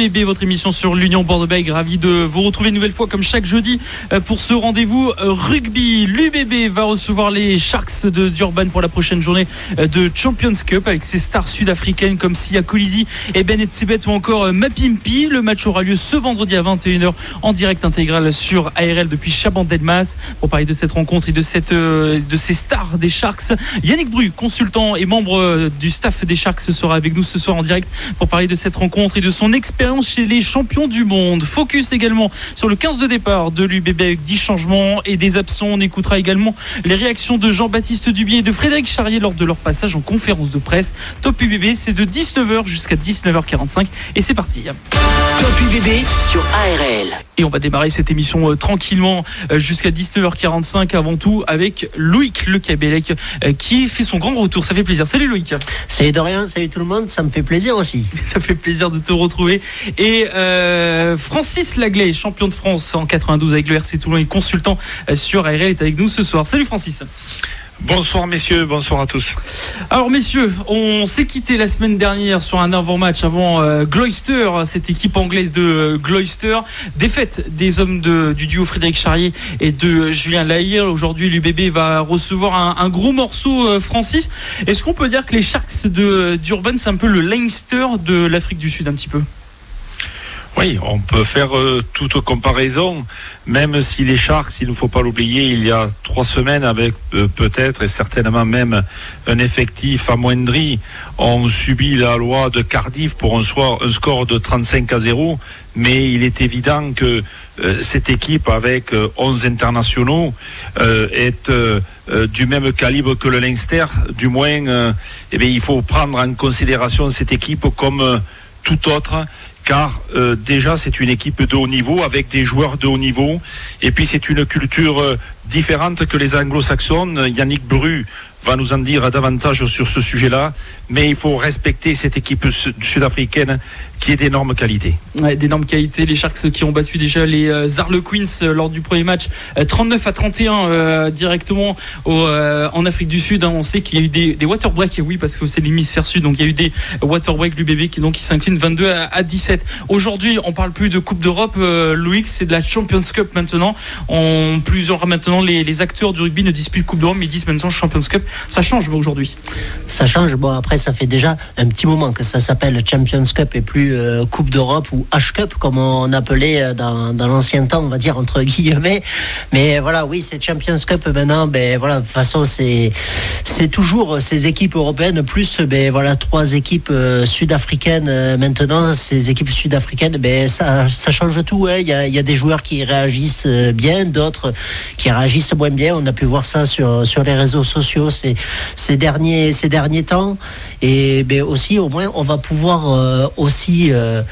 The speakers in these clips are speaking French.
UBB, votre émission sur l'Union Bordeaux-Bègles. Ravi de vous retrouver une nouvelle fois comme chaque jeudi euh, pour ce rendez-vous euh, rugby. L'UBB va recevoir les Sharks de Durban pour la prochaine journée euh, de Champions Cup avec ses stars sud-africaines comme Sia Colisi et Ben Etzebet ou encore Mapimpi. Le match aura lieu ce vendredi à 21h en direct intégral sur ARL depuis Chabandelmas pour parler de cette rencontre et de, cette, de ces stars des Sharks. Yannick Bru, consultant et membre du staff des Sharks, sera avec nous ce soir en direct pour parler de cette rencontre et de son expérience expérience chez les champions du monde. Focus également sur le 15 de départ de l'UBB avec 10 changements et des absents. On écoutera également les réactions de Jean-Baptiste Dubier et de Frédéric Charrier lors de leur passage en conférence de presse. Top UBB, c'est de 19h jusqu'à 19h45 et c'est parti. Top UBB sur ARL. Et on va démarrer cette émission euh, tranquillement euh, jusqu'à 19h45 avant tout avec Loïc Le Cabellec euh, qui fait son grand retour. Ça fait plaisir. Salut Loïc. Salut Dorian, salut tout le monde. Ça me fait plaisir aussi. Ça fait plaisir de te retrouver. Et Francis Laglais, champion de France en 92 avec le RC Toulon et consultant sur ARL est avec nous ce soir. Salut Francis. Bonsoir messieurs, bonsoir à tous. Alors messieurs, on s'est quitté la semaine dernière sur un avant-match avant euh, Gloucester, cette équipe anglaise de euh, Gloucester. Défaite des hommes du duo Frédéric Charrier et de Julien Lahire. Aujourd'hui, l'UBB va recevoir un, gros morceau euh, Francis. Est-ce qu'on peut dire que les Sharks d'Urban, c'est un peu le Leinster de l'Afrique du Sud un petit peu? Oui, on peut faire euh, toute comparaison, même si les Sharks, il ne faut pas l'oublier, il y a trois semaines, avec euh, peut-être et certainement même un effectif amoindri, ont subi la loi de Cardiff pour un, score de 35 à 0, mais il est évident que euh, cette équipe, avec 11 internationaux, est du même calibre que le Leinster. Du moins, eh bien, il faut prendre en considération cette équipe comme tout autre car euh, déjà c'est une équipe de haut niveau avec des joueurs de haut niveau et puis c'est une culture euh, différente que les anglo-saxons. Yannick Bru va nous en dire davantage sur ce sujet-là, mais il faut respecter cette équipe sud-africaine qui est d'énorme qualité. Ouais, d'énorme qualité. Les Sharks qui ont battu déjà les euh, Harlequins euh, lors du premier match, 39 euh, à 31 directement en Afrique du Sud. Hein. On sait qu'il y a eu des, des water breaks, oui, parce que c'est l'hémisphère sud, donc il y a eu des water breaks du bébé qui donc qui s'incline 22 à, 17. Aujourd'hui, on parle plus de Coupe d'Europe, Louis, c'est de la Champions Cup maintenant. On plusieurs maintenant les, acteurs du rugby ne disputent Coupe d'Europe, mais disent maintenant Champions Cup. Ça change aujourd'hui. Ça change. Bon, après, ça fait déjà un petit moment que ça s'appelle Champions Cup et plus euh, Coupe d'Europe ou H-Cup, comme on appelait euh, dans, l'ancien temps, on va dire, entre guillemets. Mais voilà, oui, c'est Champions Cup maintenant. Ben voilà, de toute façon, c'est, c'est toujours ces équipes européennes, plus ben, voilà, trois équipes euh, sud-africaines maintenant. Ces équipes sud-africaines, ben, ça, ça change tout. Hein. Il y, a, y a des joueurs qui réagissent bien, d'autres qui réagissent moins bien. On a pu voir ça sur, sur les réseaux sociaux ces, derniers, ces derniers temps. Et ben aussi, au moins, on va pouvoir euh, aussi euh,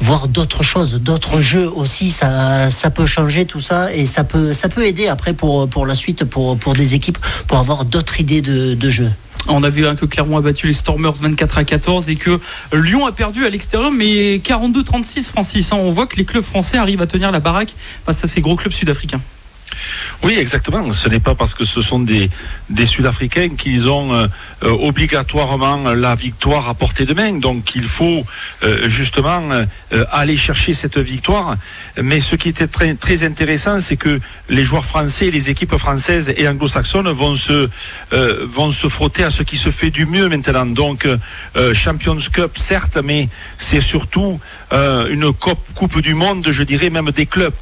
voir d'autres choses, d'autres jeux aussi. Ça, ça peut changer tout ça et ça peut, ça peut aider après pour, pour la suite, pour, pour des équipes, pour avoir d'autres idées de, de jeu. On a vu que Clermont a battu les Stormers 24 à 14 et que Lyon a perdu à l'extérieur, mais 42-36 Francis. Hein. On voit que les clubs français arrivent à tenir la baraque face à ces gros clubs sud-africains. Oui, exactement. Ce n'est pas parce que ce sont des, Sud-Africains qu'ils ont euh, euh, obligatoirement la victoire à portée de main. Donc il faut euh, justement aller chercher cette victoire. Mais ce qui était très, intéressant, c'est que les joueurs français, les équipes françaises et anglo-saxonnes vont se frotter à ce qui se fait du mieux maintenant. Donc Champions Cup, certes, mais c'est surtout une coupe du monde, je dirais même des clubs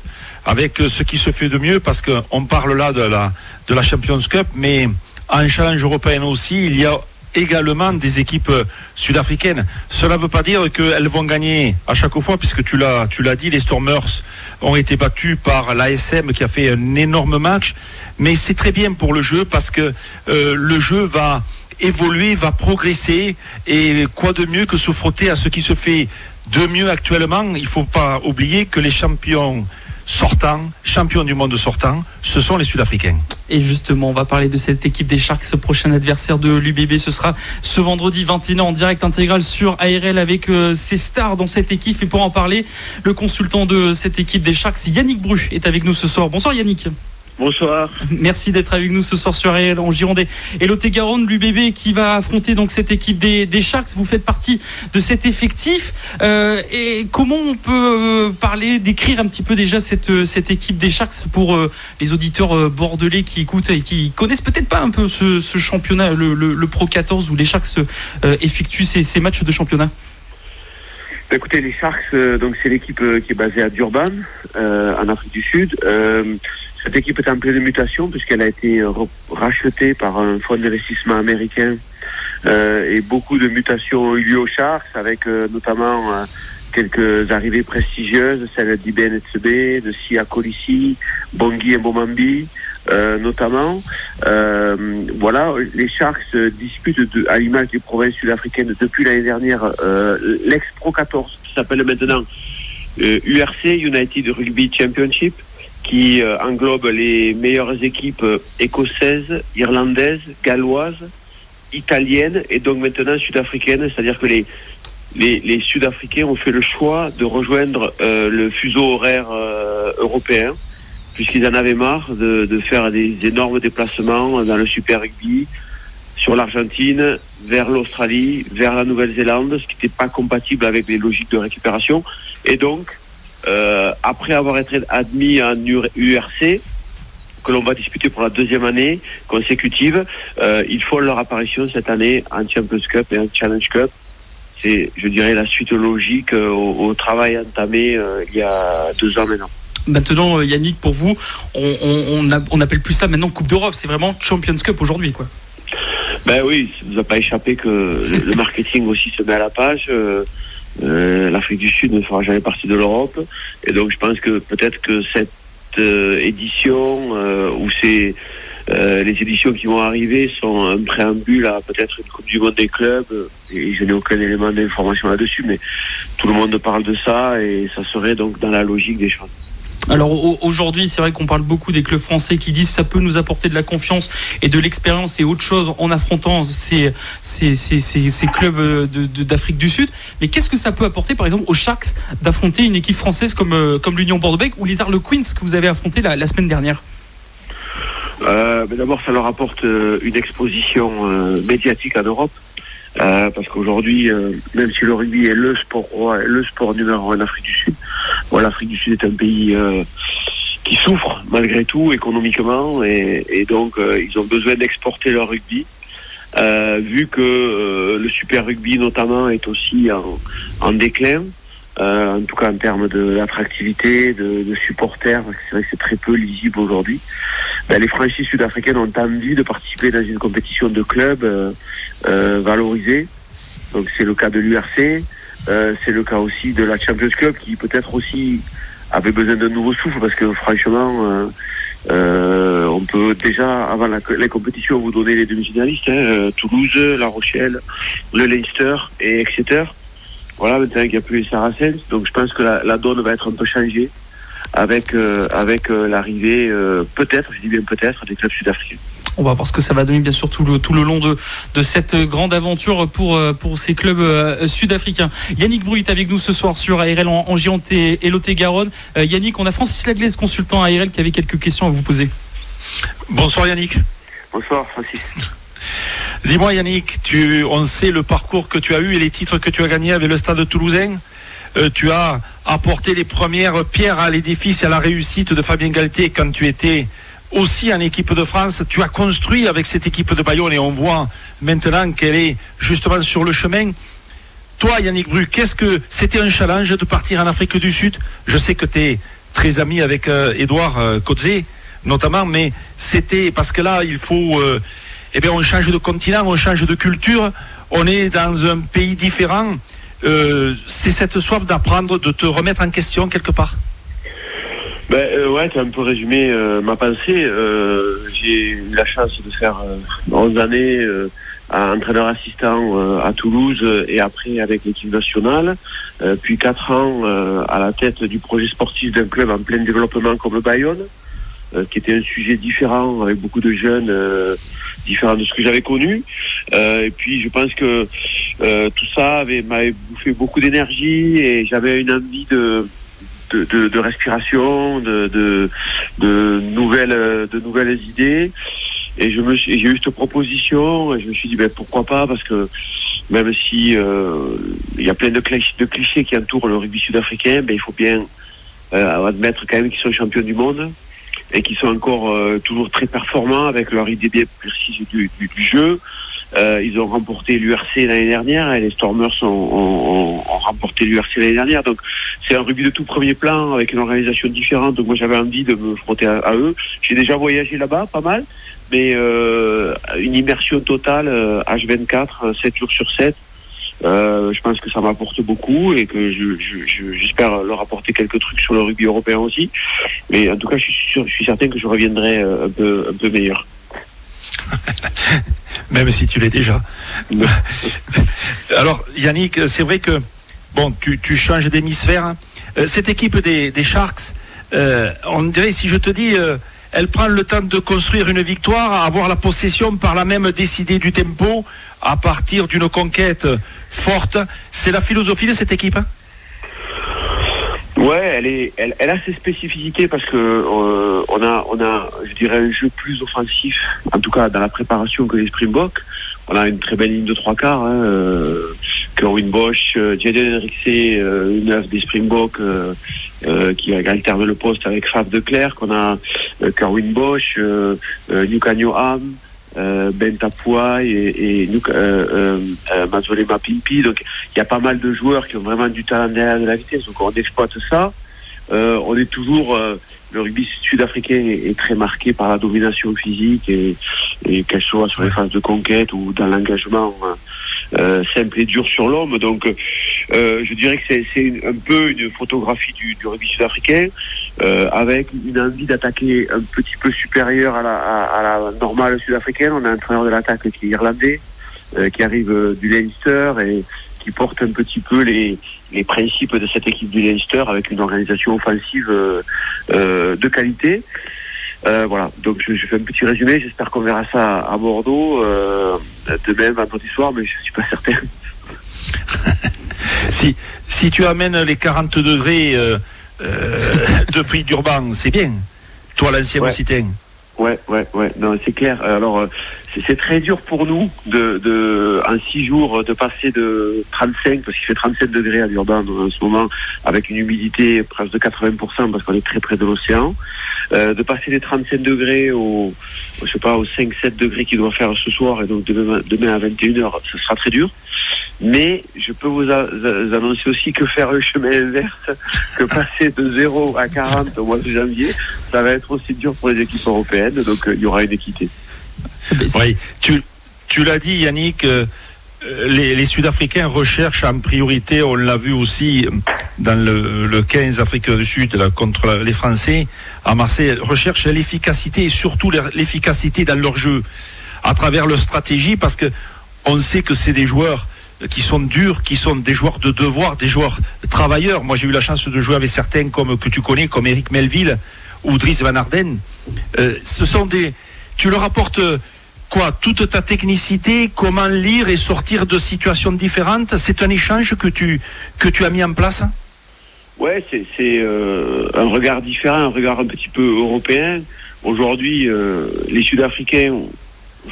avec ce qui se fait de mieux, parce qu'on parle là de la, de la Champions Cup, mais en challenge européen aussi, il y a également des équipes sud-africaines. Cela ne veut pas dire qu'elles vont gagner à chaque fois, puisque tu l'as, tu l'as dit, les Stormers ont été battus par l'ASM qui a fait un énorme match. Mais c'est très bien pour le jeu parce que euh, le jeu va évoluer, va progresser. Et quoi de mieux que se frotter à ce qui se fait de mieux actuellement? Il ne faut pas oublier que les champions sortant, champion du monde sortant, ce sont les Sud-Africains. Et justement, on va parler de cette équipe des Sharks. Ce prochain adversaire de l'UBB, ce sera ce vendredi 21h en direct intégral sur ARL avec euh, ses stars dans cette équipe. Et pour en parler, le consultant de cette équipe des Sharks, Yannick Bru, est avec nous ce soir. Bonsoir Yannick. Bonsoir. Merci d'être avec nous ce soir sur RL en Gironde. Et Lot-et-Garonne, l'UBB qui va affronter donc cette équipe des, des, Sharks. Vous faites partie de cet effectif. Euh, et comment on peut euh, parler, décrire un petit peu déjà cette, cette équipe des Sharks pour euh, les auditeurs euh, bordelais qui écoutent et qui connaissent peut-être pas un peu ce, ce championnat, le, le, le, Pro 14 où les Sharks euh, effectuent ces, ces, matchs de championnat? Écoutez, les Sharks, donc c'est l'équipe qui est basée à Durban, en Afrique du Sud. Cette équipe est en pleine mutation puisqu'elle a été rachetée par un fonds d'investissement américain euh, et beaucoup de mutations ont eu lieu aux Sharks avec euh, notamment euh, quelques arrivées prestigieuses, celle d'Iben Etzebe, de Sia Kolissi, Bongi et Bomambi, notamment. voilà, les Sharks disputent à l'image des provinces sud-africaines depuis l'année dernière l'ex-Pro 14 qui s'appelle maintenant URC, United Rugby Championship qui euh, englobe les meilleures équipes euh, écossaises, irlandaises, galloises, italiennes et donc maintenant sud-africaines. C'est-à-dire que les, les, Sud-Africains ont fait le choix de rejoindre euh, le fuseau horaire européen puisqu'ils en avaient marre de, de, faire des énormes déplacements dans le Super Rugby sur l'Argentine, vers l'Australie, vers la Nouvelle-Zélande, ce qui n'était pas compatible avec les logiques de récupération. Et donc, euh, après avoir été admis en URC, que l'on va disputer pour la deuxième année consécutive, euh, ils font leur apparition cette année en Champions Cup et en Challenge Cup. C'est, je dirais, la suite logique euh, au, au, travail entamé euh, il y a deux ans maintenant. Maintenant, Yannick, pour vous, on, on, on, on appelle plus ça maintenant Coupe d'Europe. C'est vraiment Champions Cup aujourd'hui, quoi. Ben oui, ça ne nous a pas échappé que le marketing aussi se met à la page. Euh, euh, L'Afrique du Sud ne fera jamais partie de l'Europe. Et donc je pense que peut-être que cette euh, édition, euh, ou c'est les éditions qui vont arriver sont un préambule à peut-être une Coupe du Monde des clubs. Et je n'ai aucun élément d'information là-dessus, mais tout le monde parle de ça et ça serait donc dans la logique des choses. Alors aujourd'hui, c'est vrai qu'on parle beaucoup des clubs français qui disent ça peut nous apporter de la confiance et de l'expérience et autre chose en affrontant ces, clubs d'Afrique du Sud. Mais qu'est-ce que ça peut apporter, par exemple, aux Sharks d'affronter une équipe française comme, comme l'Union Bordeaux-Bègles ou les Harlequins que vous avez affronté la, semaine dernière? Euh, D'abord, ça leur apporte une exposition euh, médiatique en Europe. Euh, parce qu'aujourd'hui, euh, même si le rugby est le sport le sport numéro un en Afrique du Sud, l'Afrique du Sud est un pays euh, qui souffre malgré tout économiquement et, et donc ils ont besoin d'exporter leur rugby. vu que le super rugby notamment est aussi en, en déclin, en tout cas en termes d'attractivité, de, de, supporters, c'est vrai que c'est très peu lisible aujourd'hui. Ben, les franchises sud-africaines ont envie de participer dans une compétition de clubs euh, euh, valorisée. Donc c'est le cas de l'URC, euh, c'est le cas aussi de la Champions Club qui peut-être aussi avait besoin d'un nouveau souffle parce que franchement, on peut déjà avant la, les compétitions vous donner les demi-finalistes hein, Toulouse, La Rochelle, le Leinster et. Voilà, maintenant qu'il n'y a plus les Saracens, donc je pense que la, la donne va être un peu changée avec, euh, avec euh, l'arrivée, euh, peut-être, je dis bien peut-être, des clubs sud-africains. On va voir ce que ça va donner bien sûr tout le, tout le long de, de cette grande aventure pour, pour ces clubs euh, sud-africains. Yannick Bruit est avec nous ce soir sur ARL en, en Gironde et, et Lot-et-Garonne. Euh, Yannick, on a Francis Laglaise, consultant ARL, qui avait quelques questions à vous poser. Bonsoir Yannick. Bonsoir Francis. Dis-moi Yannick, tu, on sait le parcours que tu as eu et les titres que tu as gagnés avec le stade toulousain. Euh, tu as apporté les premières pierres à l'édifice et à la réussite de Fabien Galtier quand tu étais aussi en équipe de France. Tu as construit avec cette équipe de Bayonne et on voit maintenant qu'elle est justement sur le chemin. Toi, Yannick Bru, qu'est-ce que c'était un challenge de partir en Afrique du Sud? Je sais que tu es très ami avec euh, Edouard euh, notamment, mais c'était parce que là, il faut. Euh, eh bien, on change de continent, on change de culture, on est dans un pays différent. Euh, c'est cette soif d'apprendre, de te remettre en question quelque part ben, euh, Ouais, tu as un peu résumé euh, ma pensée. j'ai eu la chance de faire 11 années entraîneur assistant à Toulouse et après avec l'équipe nationale. puis quatre ans à la tête du projet sportif d'un club en plein développement comme le Bayonne, qui était un sujet différent avec beaucoup de jeunes différents de ce que j'avais connu. et puis je pense que tout ça m'avait bouffé beaucoup d'énergie et j'avais une envie de de, de, respiration, de, de, de, nouvelles, de nouvelles idées. Et je me j'ai eu cette proposition et je me suis dit ben pourquoi pas parce que même si euh, il y a plein de clichés, de clichés qui entourent le rugby sud-africain, ben il faut bien euh, admettre quand même qu'ils sont champions du monde et qu'ils sont encore euh, toujours très performants avec leur idée bien précise du jeu. Euh, ils ont remporté l'URC l'année dernière et les Stormers ont, remporté l'URC l'année dernière. Donc c'est un rugby de tout premier plan avec une organisation différente. Donc moi j'avais envie de me frotter à, eux. J'ai déjà voyagé là-bas, pas mal, mais euh, une immersion totale H24, 7 jours sur 7. Euh, je pense que ça m'apporte beaucoup et que j'espère je, leur apporter quelques trucs sur le rugby européen aussi. Mais en tout cas, je suis, certain que je reviendrai euh, un peu meilleur. Même si tu l'es déjà. Alors, Yannick, c'est vrai que bon, tu, tu changes d'hémisphère. Euh, cette équipe des, des Sharks, euh, on dirait, si je te dis, euh, elle prend le temps de construire une victoire, avoir la possession, par la même décider du tempo à partir d'une conquête forte. C'est la philosophie de cette équipe hein? Ouais, elle est, elle, elle, a ses spécificités parce que euh, on a, on a, je dirais, un jeu plus offensif, en tout cas dans la préparation que les Springboks. On a une très belle ligne de trois quarts. Hein, euh, Kerwin Bosch, euh, Jaden Henrikse, euh, une œuvre des Springboks euh, euh, qui alterne le poste avec Fab de Clerc. On a euh, Kerwin Bosch, euh, euh, Ham. Euh, ben Tapouai et, et euh, euh, Mazole Mapimpi. Donc il y a pas mal de joueurs qui ont vraiment du talent derrière de la vitesse. Donc on exploite ça. on est toujours le rugby sud-africain est, très marqué par la domination physique et, et qu'elle soit sur les phases de conquête ou dans l'engagement euh, simple et dur sur l'homme. Donc, euh, je dirais que c'est un peu une photographie du, du rugby sud-africain euh, avec une envie d'attaquer un petit peu supérieure à la, à, la normale sud-africaine. On a un entraîneur de l'attaque qui est irlandais, euh, qui arrive du Leinster et qui porte un petit peu les, les principes de cette équipe du Leinster avec une organisation offensive euh, de qualité. Euh, voilà, donc je, je, fais un petit résumé, j'espère qu'on verra ça à Bordeaux euh, demain, vendredi soir, mais je suis pas certain. si, si tu amènes les 40 degrés euh, depuis Durban, c'est bien, toi l'ancien ouais. Occitan. Ouais, ouais, ouais, non, c'est clair. Alors, c'est très dur pour nous de, de, en six jours, de passer de 35, parce qu'il fait 37 degrés à Durban en ce moment, avec une humidité presque de 80%, parce qu'on est très près de l'océan, euh, de passer des 35 degrés au, je sais pas, aux 5-7 degrés qu'il doit faire ce soir, et donc demain, demain à 21h, ce sera très dur. Mais je peux vous, a, annoncer aussi que faire le chemin inverse, que passer de 0 à 40 au mois de janvier, ça va être aussi dur pour les équipes européennes, donc euh, il y aura une équité. Oui, tu, tu l'as dit Yannick, euh, les, les Sud-Africains recherchent en priorité, on l'a vu aussi dans le, le 15 Afrique du Sud là, contre les Français à Marseille, recherchent l'efficacité et surtout l'efficacité dans leur jeu à travers leur stratégie parce que on sait que c'est des joueurs qui sont durs, qui sont des joueurs de devoir, des joueurs travailleurs. Moi, j'ai eu la chance de jouer avec certains comme que tu connais, comme Eric Melville ou Dries Van Arden. Euh, ce sont des, tu leur apportes quoi? Toute ta technicité, comment lire et sortir de situations différentes? C'est un échange que tu, que tu as mis en place? Ouais, c'est euh, un regard différent, un regard un petit peu européen. Aujourd'hui, euh, les Sud-Africains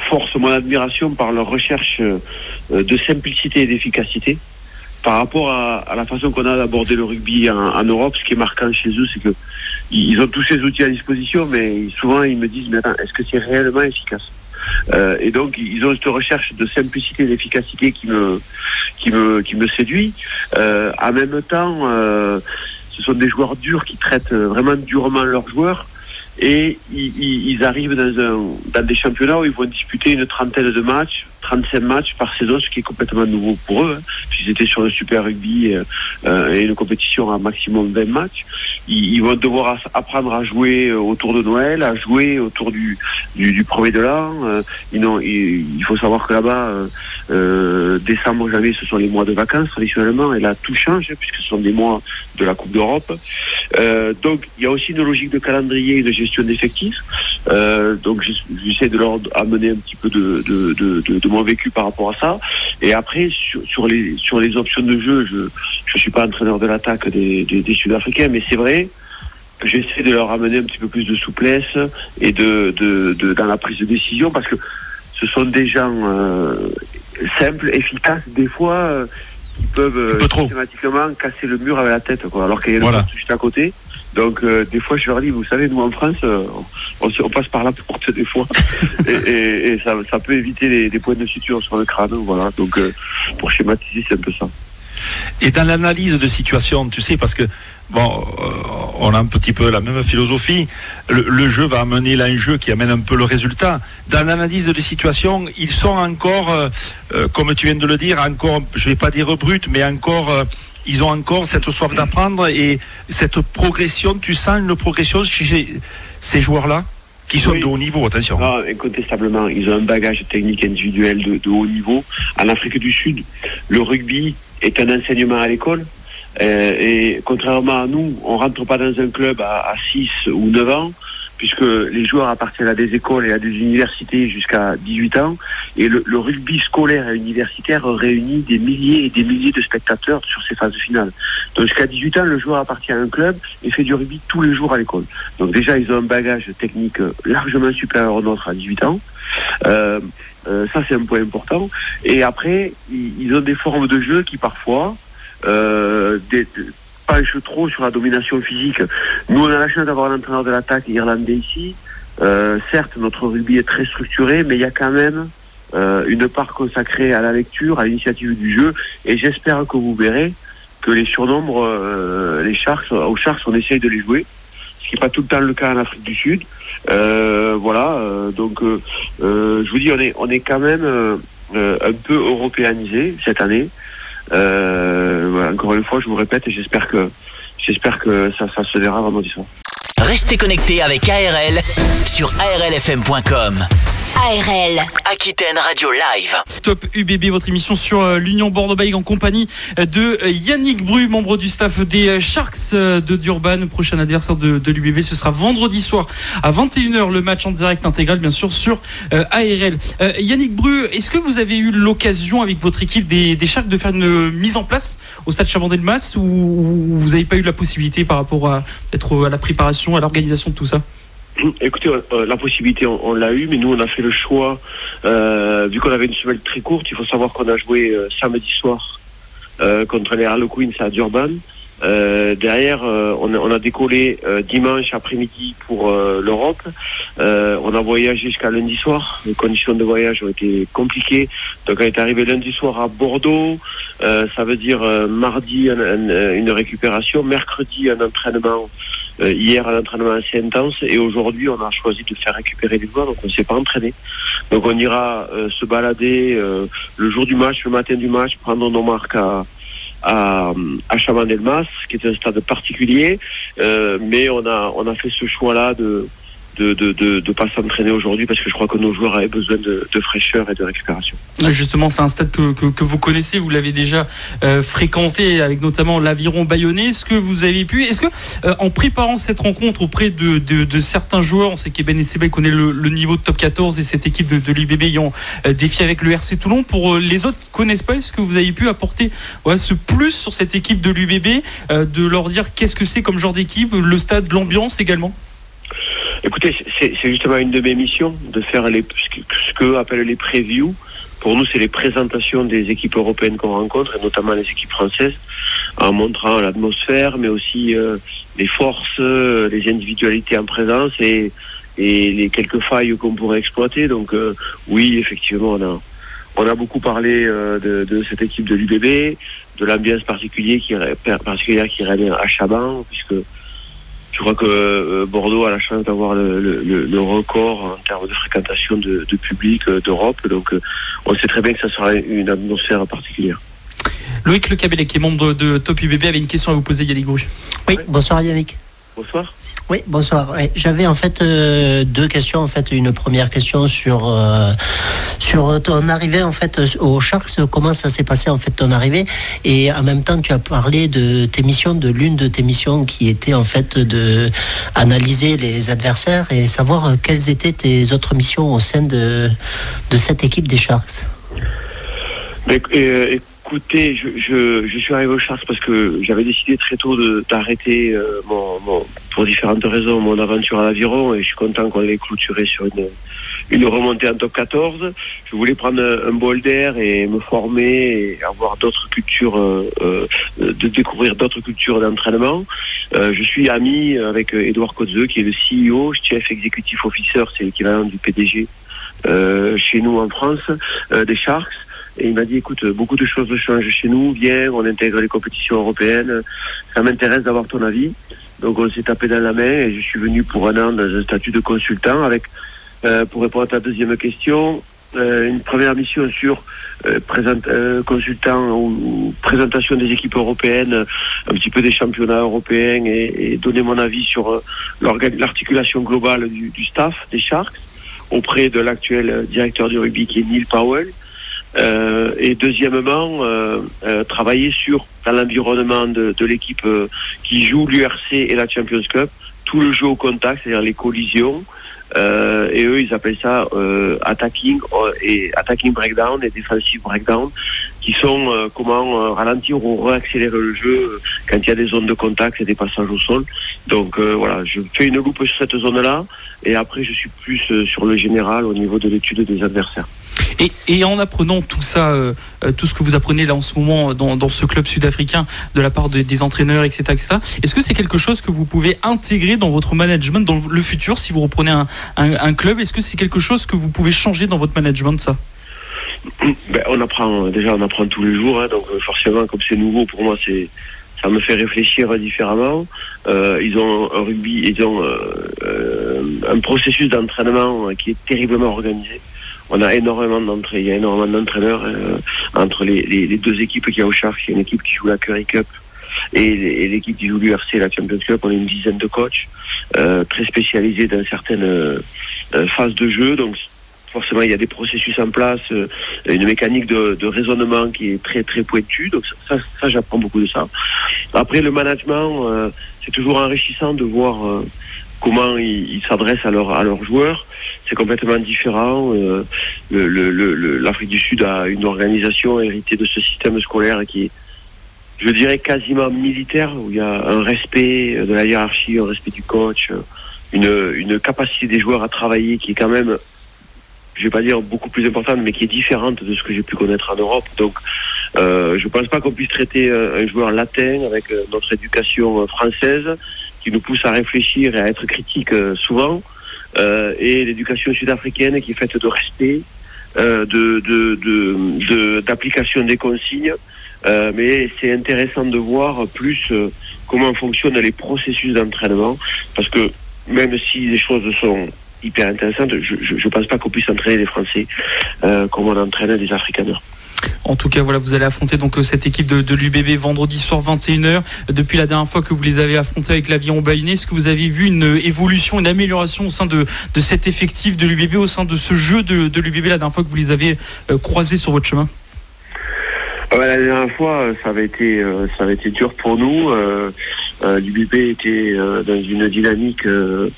forcent mon admiration par leur recherche euh, de simplicité et d'efficacité. Par rapport à, à la façon qu'on a d'aborder le rugby en, en, Europe, ce qui est marquant chez eux, c'est que ils ont tous ces outils à disposition, mais souvent ils me disent, mais attends, est-ce que c'est réellement efficace? Euh, et donc ils ont cette recherche de simplicité et d'efficacité qui me qui me qui me séduit. Euh, en même temps, euh, ce sont des joueurs durs qui traitent vraiment durement leurs joueurs et ils, ils arrivent dans un dans des championnats où ils vont disputer une trentaine de matchs 35 matchs par saison, ce qui est complètement nouveau pour eux. Hein. Ils étaient sur le Super Rugby euh, et une compétition à maximum 20 matchs. Ils, vont devoir apprendre à jouer autour de Noël, à jouer autour du, du, premier de l'an. il, faut savoir que là-bas, décembre, janvier, ce sont les mois de vacances traditionnellement, et là tout change puisque ce sont des mois de la Coupe d'Europe. donc il y a aussi une logique de calendrier et de gestion d'effectifs. donc j'essaie de leur amener un petit peu de, mon vécu par rapport à ça. Et après, sur, sur, les, sur les options de jeu, je ne suis pas entraîneur de l'attaque des, des, Sud-Africains, mais c'est vrai que j'essaie de leur amener un petit peu plus de souplesse et de, de, dans la prise de décision parce que ce sont des gens euh, simples, efficaces, des fois. Euh, qui peuvent euh, systématiquement casser le mur avec la tête, quoi, alors qu'il y a le juste à côté. Donc euh, des fois je leur dis, vous savez, nous en France, euh, on, passe par la porte des fois, et, ça, peut éviter des points de suture sur le crâne. Voilà. Donc euh, pour schématiser, c'est un peu ça. Et dans l'analyse de situation, tu sais, parce que bon, on a un petit peu la même philosophie. Le, jeu va amener l'enjeu qui amène un peu le résultat. Dans l'analyse de situation, ils sont encore, comme tu viens de le dire, encore, je vais pas dire brut, mais encore ils ont encore cette soif d'apprendre et cette progression. Tu sens une progression chez ces joueurs-là qui sont de haut niveau, attention. Non, incontestablement, ils ont un bagage technique individuel de, haut niveau. En Afrique du Sud, le rugby est un enseignement à l'école. Euh, et contrairement à nous, on rentre pas dans un club à, à 6 ou 9 ans puisque les joueurs appartiennent à des écoles et à des universités jusqu'à 18 ans. Et le, rugby scolaire et universitaire réunit des milliers et des milliers de spectateurs sur ces phases finales. Donc jusqu'à 18 ans, le joueur appartient à un club et fait du rugby tous les jours à l'école. Donc déjà, ils ont un bagage technique largement supérieur au nôtre à 18 ans. Euh, euh, ça, c'est un point important. Et après, ils, ont des formes de jeu qui parfois... Euh, des, penche trop sur la domination physique. Nous, on a la chance d'avoir un entraîneur de l'attaque irlandais ici. Euh, certes, notre rugby est très structuré, mais il y a quand même euh, une part consacrée à la lecture, à l'initiative du jeu. Et j'espère que vous verrez que les surnombres, euh, les Sharks, aux Sharks, on essaye de les jouer, ce qui n'est pas tout le temps le cas en Afrique du Sud. voilà, donc je vous dis, on est, on est quand même un peu européanisé cette année. Euh, encore une fois, je vous répète et j'espère que j'espère que ça, ça se verra vendredi soir. Restez connectés avec ARL sur arlfm.com. ARL, Aquitaine Radio Live. Top UBB, votre émission sur euh, l'Union Bordeaux-Bègles en compagnie euh, de euh, Yannick Bru, membre du staff des Sharks de Durban. Prochain adversaire de, l'UBB, ce sera vendredi soir à 21h, le match en direct intégral, bien sûr, sur ARL. Yannick Bru, est-ce que vous avez eu l'occasion avec votre équipe des, Sharks de faire une mise en place au stade Chabandel-Mas ou vous n'avez pas eu la possibilité par rapport à, être à la préparation, à l'organisation de tout ça? Écoutez, euh, la possibilité, on, l'a eu, mais nous, on a fait le choix, euh, vu qu'on avait une semaine très courte, il faut savoir qu'on a joué euh, samedi soir contre les Harlequins à Durban. derrière, on a, décollé dimanche après-midi pour l'Europe. on a voyagé jusqu'à lundi soir. Les conditions de voyage ont été compliquées. Donc on est arrivé lundi soir à Bordeaux. ça veut dire mardi une récupération, mercredi un entraînement euh, hier, un entraînement assez intense et aujourd'hui, on a choisi de faire récupérer les joueurs, donc on ne s'est pas entraîné. Donc on ira euh, se balader euh, le jour du match, le matin du match, prendre nos marques à, à, à Chaman-Delmas, qui est un stade particulier, mais on a, on a fait ce choix-là de de de, pas s'entraîner aujourd'hui parce que je crois que nos joueurs avaient besoin de, fraîcheur et de récupération. Justement, c'est un stade que, vous connaissez, vous l'avez déjà euh, fréquenté avec notamment l'aviron bayonnais. Est-ce que vous avez pu, est-ce que euh, en préparant cette rencontre auprès de, certains joueurs, on sait qu'Eben Sebe connaît le, le, niveau de top 14 et cette équipe de, l'UBB ayant euh, défié avec le RC Toulon, pour les autres qui connaissent pas, est-ce que vous avez pu apporter ce plus sur cette équipe de l'UBB, de leur dire qu'est-ce que c'est comme genre d'équipe, le stade, l'ambiance également? Écoutez, c'est justement une de mes missions de faire les, ce que appellent les previews. Pour nous, c'est les présentations des équipes européennes qu'on rencontre, et notamment les équipes françaises, en montrant l'atmosphère, mais aussi euh, les forces, euh, les individualités en présence et, et les quelques failles qu'on pourrait exploiter. Donc euh, oui, effectivement, on a, beaucoup parlé de, de, cette équipe de l'UBB, de l'ambiance particulière qui, particulière règne à Chaban, puisque je crois que Bordeaux a la chance d'avoir le, record en termes de fréquentation de, public d'Europe. Donc, on sait très bien que ça sera une atmosphère particulière. Loïc Le Cabellet, qui est membre de, Top UBB, avait une question à vous poser, Yannick Grouche. Oui, bonsoir Yannick. Bonsoir. Oui, bonsoir. J'avais en fait euh, deux questions. En fait, une première question sur euh, sur ton arrivée en fait au Sharks. Comment ça s'est passé en fait ton arrivée? Et en même temps, tu as parlé de tes missions, de l'une de tes missions qui était en fait de analyser les adversaires et savoir quelles étaient tes autres missions au sein de cette équipe des Sharks. Euh, Écoutez, je, je, je, suis arrivé au Charles parce que j'avais décidé très tôt d'arrêter euh, mon, mon, pour différentes raisons mon aventure à l'aviron et je suis content qu'on l'ait clôturé sur une, une remontée en top 14. Je voulais prendre un, bol d'air et me former et avoir d'autres cultures, euh, euh de découvrir d'autres cultures d'entraînement. Euh, je suis ami avec Edouard Kotzeux qui est le CEO, chef exécutif officer, c'est l'équivalent du PDG chez nous en France, des Sharks. Et il m'a dit, écoute, beaucoup de choses changent chez nous, viens, on intègre les compétitions européennes, ça m'intéresse d'avoir ton avis. Donc on s'est tapé dans la main et je suis venu pour un an dans un statut de consultant avec, euh, pour répondre à ta deuxième question, euh, une première mission sur euh, euh consultant ou, présentation des équipes européennes, un petit peu des championnats européens et, donner mon avis sur l'articulation globale du, du, staff des Sharks auprès de l'actuel directeur du rugby qui est Neil Powell. Euh, et deuxièmement, euh, euh, travailler sur dans l'environnement de, de l'équipe qui joue l'URC et la Champions Cup, tout le jeu au contact, c'est-à-dire les collisions. et eux, ils appellent ça attacking et attacking breakdown et defensive breakdown, qui sont comment ralentir ou réaccélérer le jeu quand il y a des zones de contact et des passages au sol. Donc voilà, je fais une loupe sur cette zone-là, et après je suis plus sur le général au niveau de l'étude des adversaires. Et, en apprenant tout ça, euh, euh, tout ce que vous apprenez là en ce moment dans, ce club sud-africain de la part des entraîneurs, etc., etc. est-ce que c'est quelque chose que vous pouvez intégrer dans votre management dans le futur si vous reprenez un, club? Est-ce que c'est quelque chose que vous pouvez changer dans votre management, ça? Ben, on apprend déjà on apprend tous les jours hein, donc euh, forcément comme c'est nouveau pour moi c'est ça me fait réfléchir différemment. ils ont un rugby, ils ont un processus d'entraînement qui est terriblement organisé on a énormément d'entrées. Il y a énormément d'entraîneurs euh, entre les, les, deux équipes qu'il y a au Sharks. Il y a une équipe qui joue la Curry Cup et, l'équipe qui joue l'URC, la Champions Cup. On a une dizaine de coachs euh, très spécialisés dans certaines euh, phases de jeu. Donc forcément, il y a des processus en place, une mécanique de, de, raisonnement qui est très très pointue. Donc ça, ça j'apprends beaucoup de ça. Après, le management, c'est toujours enrichissant de voir comment ils s'adressent à, leur, à leurs joueurs c'est complètement différent. Euh, L'Afrique du Sud a une organisation héritée de ce système scolaire qui est, je dirais, quasiment militaire, où il y a un respect de la hiérarchie, un respect du coach, une, une capacité des joueurs à travailler qui est quand même, je vais pas dire beaucoup plus importante, mais qui est différente de ce que j'ai pu connaître en Europe. Donc, euh, je pense pas qu'on puisse traiter un joueur latin avec euh, notre éducation française qui nous pousse à réfléchir et à être critique euh, souvent. Euh, et l'éducation sud-africaine qui est faite de respect, euh, de, d'application des consignes. Mais c'est intéressant de voir plus comment fonctionnent les processus d'entraînement, parce que même si les choses sont hyper intéressantes, je ne pense pas qu'on puisse entraîner les Français comme on entraîne des Africaneurs. En tout cas, voilà, vous allez affronter donc euh, cette équipe de, l'UBB vendredi soir 21h. Depuis la dernière fois que vous les avez affrontés avec l'avion baïné, est-ce que vous avez vu une évolution, une amélioration au sein de, cet effectif de l'UBB, au sein de ce jeu de, l'UBB la dernière fois que vous les avez euh, croisés sur votre chemin? La dernière fois, ça avait été, euh, ça avait été dur pour nous. Euh, L'UBB était euh, dans une dynamique. Euh,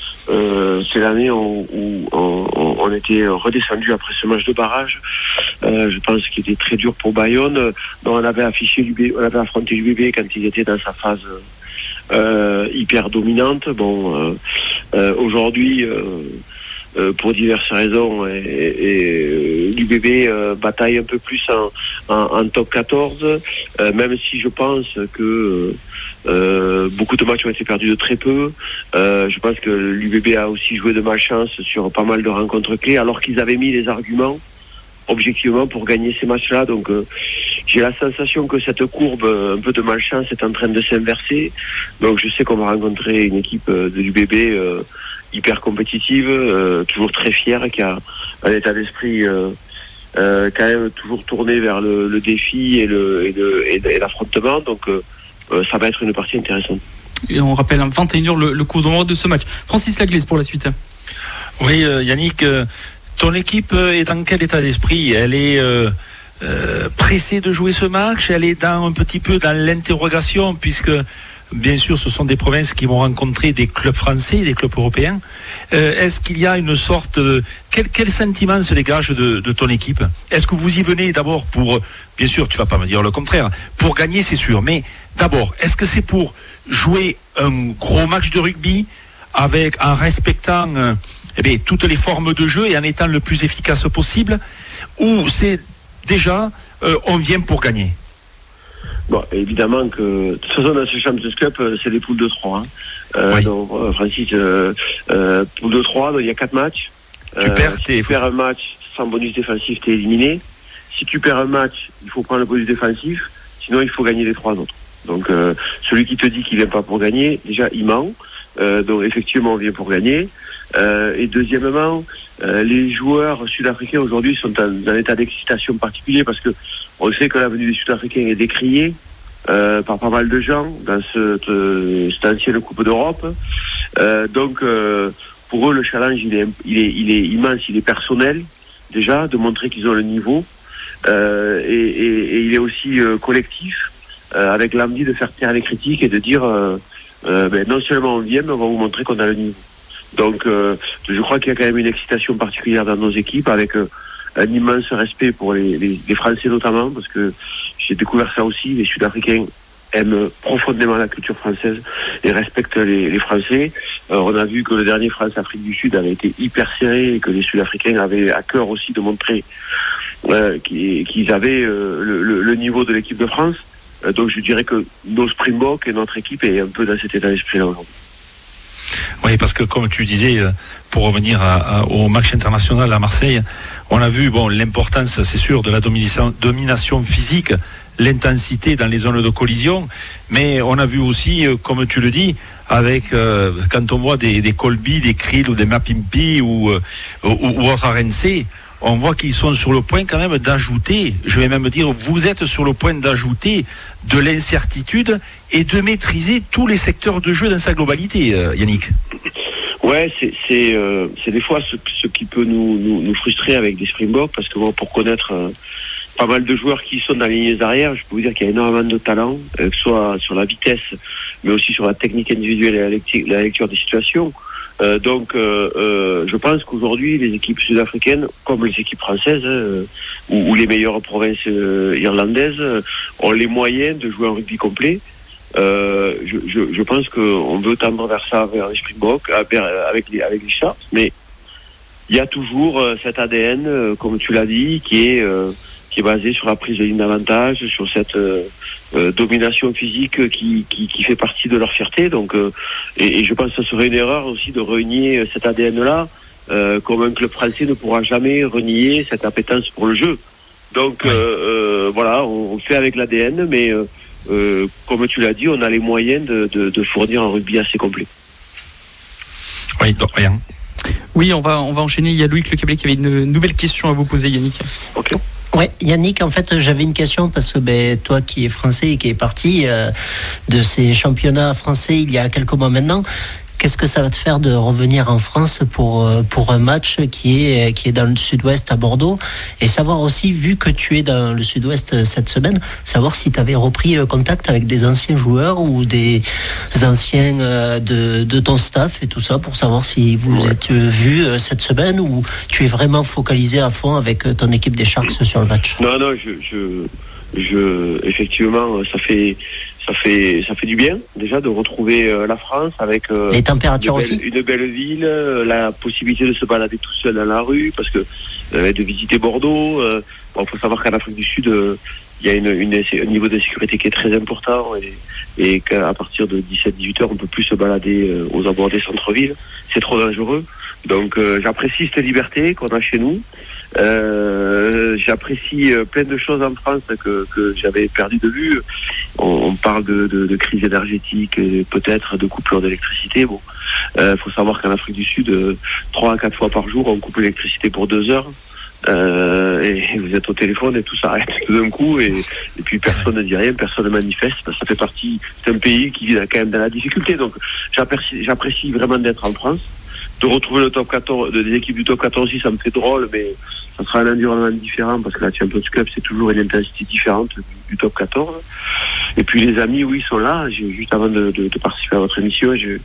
c'est l'année où, on, était redescendu après ce match de barrage. je pense qu'il était très dur pour Bayonne. on avait affiché on avait affronté l'UBB quand il était dans sa phase hyper dominante. Bon, aujourd'hui. Pour diverses raisons et, l'UBB bataille un peu plus en, top 14 même si je pense que euh, beaucoup de matchs ont été perdus de très peu. Euh, je pense que l'UBB a aussi joué de malchance sur pas mal de rencontres clés, alors qu'ils avaient mis les arguments objectivement pour gagner ces matchs-là. Donc, euh, j'ai la sensation que cette courbe un peu de malchance est en train de s'inverser. Donc je sais qu'on va rencontrer une équipe de l'UBB hyper compétitive, toujours très fière, qui a un état d'esprit quand même toujours tourné vers le, défi et le et l'affrontement. Donc ça va être une partie intéressante. Et on rappelle 21h le, le coup d'envoi de ce match. Francis Laglaise pour la suite. Oui, Yannick, ton équipe est dans quel état d'esprit? Elle est pressée de jouer ce match? Elle est dans, un petit peu dans l'interrogation puisque bien sûr, ce sont des provinces qui vont rencontrer des clubs français, des clubs européens. Est-ce qu'il y a une sorte de... Quel, sentiment se dégage de, ton équipe? Est-ce que vous y venez d'abord pour... Bien sûr, tu vas pas me dire le contraire. Pour gagner, c'est sûr. Mais d'abord, est-ce que c'est pour jouer un gros match de rugby avec en respectant euh, eh toutes les formes de jeu et en étant le plus efficace possible ou c'est déjà euh, on vient pour gagner? Bon, évidemment que de toute façon dans ce Champions Cup euh, c'est des poules de 3 hein. Oui. donc Francis euh, euh, poule de 3 donc il y a 4 matchs. Tu perds, si tu perds un match sans bonus défensif t'es éliminé. Si tu perds un match il faut prendre le bonus défensif. Sinon il faut gagner les trois autres. Donc euh, celui qui te dit qu'il vient pas pour gagner déjà il ment. Euh, donc effectivement on vient pour gagner. Euh, et deuxièmement euh, les joueurs sud-africains aujourd'hui sont dans un état d'excitation particulier parce que on sait que la venue des Sud-Africains est décriée euh, par pas mal de gens dans cette, euh, cette ancienne Coupe d'Europe. Euh, donc, euh, pour eux, le challenge, il est, il, est, il est immense, il est personnel, déjà, de montrer qu'ils ont le niveau. Euh, et, et- et il est aussi euh, collectif, avec l'envie de faire taire les critiques et de dire, ben, non seulement on vient, mais on va vous montrer qu'on a le niveau. Donc, je crois qu'il y a quand même une excitation particulière dans nos équipes, avec un immense respect pour les, Français notamment, parce que j'ai découvert ça aussi, les Sud-Africains aiment profondément la culture française et respectent les, Français. Euh, on a vu que le dernier France-Afrique du Sud avait été hyper serré et que les Sud-Africains avaient à cœur aussi de montrer euh, qu'ils avaient euh, le, le- niveau de l'équipe de France. Donc je dirais que nos Springboks et notre équipe est un peu dans cet état d'esprit-là aujourd'hui. Oui, parce que comme tu disais, euh, pour revenir au match international à Marseille, on a vu bon l'importance, c'est sûr, de la domination, domination physique, l'intensité dans les zones de collision, mais on a vu aussi, euh, comme tu le dis, avec euh, quand on voit des, des Colby, des Krill ou des Mapimpi ou, euh, ou, ou autres RNC, on voit qu'ils sont sur le point quand même d'ajouter, je vais même dire, vous êtes sur le point d'ajouter de l'incertitude et de maîtriser tous les secteurs de jeu dans sa globalité, euh, Yannick. Ouais, c'est c'est euh, des fois ce, qui peut nous, nous, frustrer avec des Springboks parce que pour connaître euh, pas mal de joueurs qui sont dans les lignes arrière, je peux vous dire qu'il y a énormément de talent, euh, que ce soit sur la vitesse, mais aussi sur la technique individuelle et la lecture des situations. Euh, donc, euh, euh, je pense qu'aujourd'hui, les équipes sud-africaines, comme les équipes françaises euh, ou, ou les meilleures provinces euh, irlandaises, euh, ont les moyens de jouer un rugby complet. Je, je, je pense qu'on veut tendre vers ça, vers les Springboks, avec les, avec les Sharks, mais il y a toujours cet ADN, comme tu l'as dit, qui est, qui est basé sur la prise de ligne d'avantage, sur cette euh, euh, domination physique qui, qui, qui fait partie de leur fierté. Donc, euh, et, et je pense que ce serait une erreur aussi de renier cet ADN-là, euh, comme un club français ne pourra jamais renier cette appétence pour le jeu. Donc euh, euh, voilà, on, on fait avec l'ADN, mais euh, euh, comme tu l'as dit, on a les moyens de, de, de fournir un rugby assez complet. Oui, donc, rien. Oui, on va, on va enchaîner. Il y a Loïc Le Cablé qui avait une nouvelle question à vous poser, Yannick. Ok. Ouais, Yannick, en fait, j'avais une question parce que ben, toi qui es français et qui est parti euh, de ces championnats français il y a quelques mois maintenant, qu'est-ce que ça va te faire de revenir en France pour, euh, pour un match qui est, qui est dans le sud-ouest à Bordeaux? Et savoir aussi, vu que tu es dans le sud-ouest euh, cette semaine, savoir si tu avais repris euh, contact avec des anciens joueurs ou des anciens de, de ton staff et tout ça pour savoir si vous Ouais. êtes vus cette semaine ou tu es vraiment focalisé à fond avec ton équipe des Sharks sur le match? Non, non, je, je, je, effectivement, ça fait, ça fait ça fait du bien déjà de retrouver la France avec les températures une aussi. Une belle ville, la possibilité de se balader tout seul dans la rue, parce que de visiter Bordeaux. Bon, faut savoir qu'en Afrique du Sud, il y a une, une, un niveau de sécurité qui est très important et, et qu'à partir de 17-18 heures, on peut plus se balader aux abords des centres-villes. C'est trop dangereux. Donc j'apprécie cette liberté qu'on a chez nous. Euh, J'apprécie plein de choses en France que, que j'avais perdu de vue. On, on parle de, de, de, crise énergétique peut-être de coupure d'électricité. Bon, euh, faut savoir qu'en Afrique du Sud, trois à quatre fois par jour, on coupe l'électricité pour deux heures. Euh, et vous êtes au téléphone et tout s'arrête d'un coup et, et, puis personne ne dit rien, personne ne manifeste. Ça fait partie, c'est un pays qui vit quand même dans la difficulté. Donc j'apprécie vraiment d'être en France de retrouver le top 14, des équipes du top 14 aussi, ça me fait drôle, mais ça sera un environnement différent parce que la Champions Cup, c'est toujours une intensité différente du, top 14. Et puis les amis, oui, sont là. Juste avant de, de, de, participer à votre émission, j'ai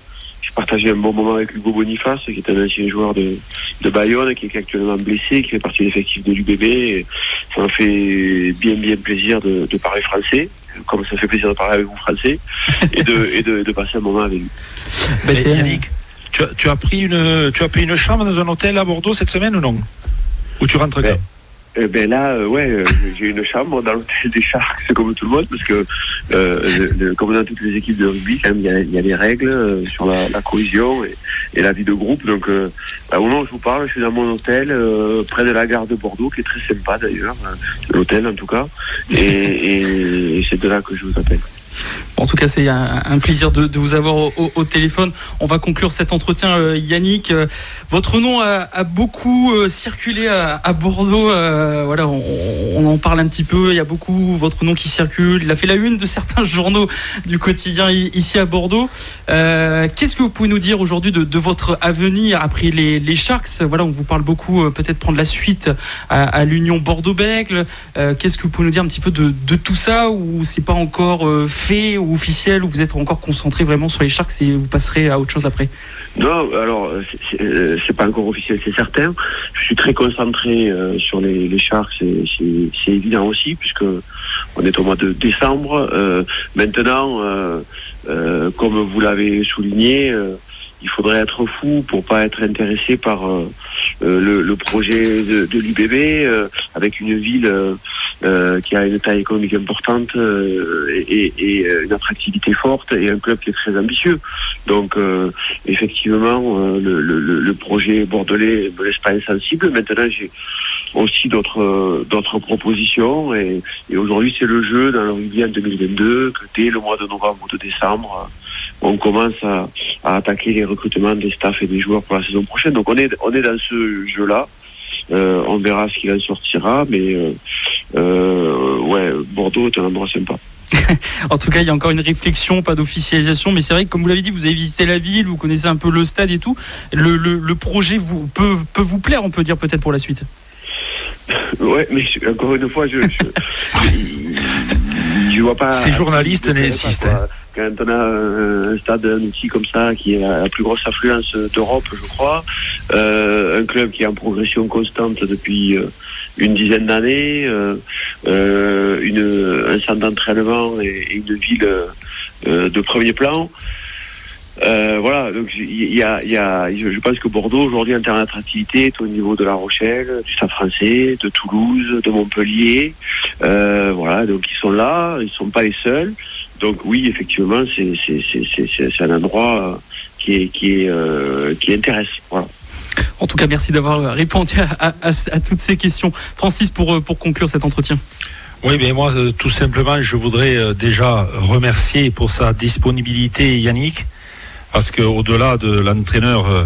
partagé un bon moment avec Hugo Boniface, qui est un ancien joueur de, de Bayonne, qui est actuellement blessé, qui fait partie de l'effectif de l'UBB. Ça m'a fait bien, bien plaisir de, de parler français comme ça fait plaisir de parler avec vous français et de, et de, de passer un moment avec vous. Ben Yannick, tu as, tu as, pris une, tu as pris une chambre dans un hôtel à Bordeaux cette semaine ou non? Ou tu rentres ben, euh, ben là, euh, ouais, euh, j'ai une chambre dans l'hôtel des Sharks, comme tout le monde, parce que euh, le, comme dans toutes les équipes de rugby, quand il y a, il y a des règles sur la, la cohésion et, et, la vie de groupe. Donc, bah, au moment où je vous parle, je suis dans mon hôtel près de la gare de Bordeaux, qui est très sympa d'ailleurs, l'hôtel en tout cas, et, et, et c'est de là que je vous appelle. En tout cas, c'est un, plaisir de, vous avoir au, téléphone. On va conclure cet entretien, euh, Yannick. Euh, votre nom a, beaucoup euh, circulé à, Bordeaux. voilà, on, en parle un petit peu. Il y a beaucoup votre nom qui circule. Il a fait la une de certains journaux du quotidien ici à Bordeaux. Qu'est-ce que vous pouvez nous dire aujourd'hui de, votre avenir après les, Sharks? Voilà, on vous parle beaucoup. Peut-être prendre la suite à, à l'Union Bordeaux-Bègle. Qu'est-ce que vous pouvez nous dire un petit peu de, de tout ça ou c'est pas encore fait officiel ou vous êtes encore concentré vraiment sur les Sharks et vous passerez à autre chose après Non, alors c'est pas encore officiel, c'est certain. Je suis très concentré euh, sur les, les c'est évident aussi puisque on est au mois de décembre. Euh, maintenant, euh, euh comme vous l'avez souligné il faudrait être fou pour pas être intéressé par euh, le, le, projet de, de l'UBB euh, avec une ville euh, qui a une taille économique importante et, une attractivité forte et un club qui est très ambitieux. Donc effectivement, le, le, le, projet bordelais me laisse pas insensible. Maintenant, j'ai aussi d'autres d'autres propositions et, aujourd'hui c'est le jeu dans le rugby en 2022 que dès le mois de novembre ou de décembre on commence à, à, attaquer les recrutements des staffs et des joueurs pour la saison prochaine. Donc on est, on est dans ce jeu-là. Euh, on verra ce qu'il en sortira, mais euh, euh, ouais, Bordeaux est un endroit sympa. en tout cas, il y a encore une réflexion, pas d'officialisation, mais c'est vrai que comme vous l'avez dit, vous avez visité la ville, vous connaissez un peu le stade et tout. Le, le, le projet vous, peut, peut vous plaire, on peut dire peut-être pour la suite? Ouais, mais encore une fois, je, je, je vois pas. Ces journalistes n'insistent quand on a un stade, un outil comme ça, qui est la plus grosse affluence d'Europe, je crois, euh, un club qui est en progression constante depuis euh, une dizaine d'années, euh, euh une, un centre d'entraînement et, et, une ville de premier plan. Euh, voilà, donc il y a, y a, je pense que Bordeaux aujourd'hui en termes d'attractivité est au niveau de La Rochelle, du Stade Français, de Toulouse, de Montpellier. Euh, voilà, donc ils sont là, ils sont pas les seuls. Donc oui, effectivement, c'est un endroit qui, est, qui, est, euh, qui intéresse. Voilà. En tout cas, merci d'avoir répondu à, à, à, toutes ces questions. Francis, pour, pour conclure cet entretien. Oui, mais moi, tout simplement, je voudrais déjà remercier pour sa disponibilité Yannick, parce qu'au-delà de l'entraîneur euh,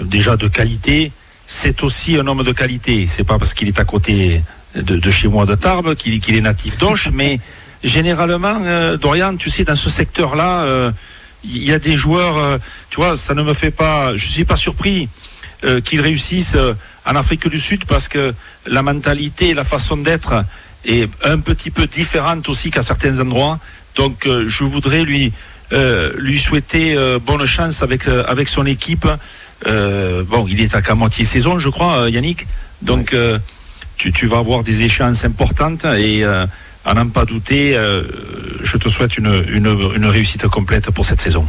déjà de qualité, c'est aussi un homme de qualité. C'est pas parce qu'il est à côté de, de, chez moi de Tarbes qu'il qu est natif d'Auch, mais généralement, euh, Dorian, tu sais, dans ce secteur-là, euh, il y a des joueurs, euh, tu vois, ça ne me fait pas, je suis pas surpris qu'ils réussissent en Afrique du Sud parce que la mentalité, la façon d'être est un petit peu différente aussi qu'à certains endroits. Donc, je voudrais lui lui souhaiter bonne chance avec avec son équipe. bon, il est à qu'à moitié saison, je crois, Yannick. Donc, tu, tu vas avoir des échéances importantes et à n'en pas douter, euh, je te souhaite une, une, une réussite complète pour cette saison.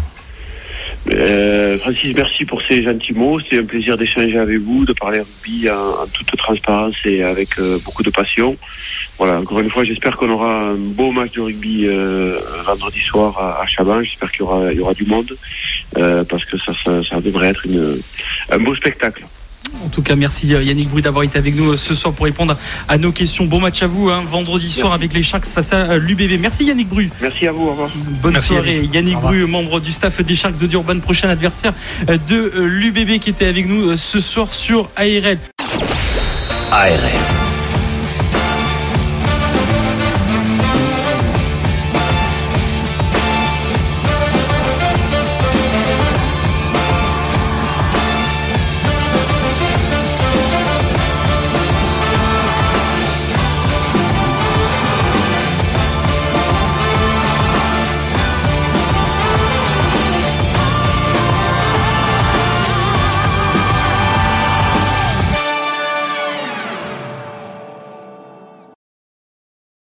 Euh, Francis, merci pour ces gentils mots. C'est un plaisir d'échanger avec vous, de parler rugby en, en toute transparence et avec euh, beaucoup de passion. Voilà, encore une fois, j'espère qu'on aura un beau match de rugby euh, vendredi soir à, à Chaban. J'espère qu'il y aura, il y aura du monde euh, parce que ça, ça, ça devrait être une, un beau spectacle. En tout cas, merci euh, Yannick Brouy d'avoir été avec nous euh, ce soir pour répondre à nos questions. Bon match à vous, hein, vendredi soir Merci. avec les Sharks face à euh, l'UBB. Merci Yannick Bru. Merci à vous, au revoir. Bonne Merci, soirée. Yannick. Yannick. Bru, membre du staff des Sharks de Durban, prochain adversaire de l'UBB qui était avec nous ce soir sur ARL. ARL.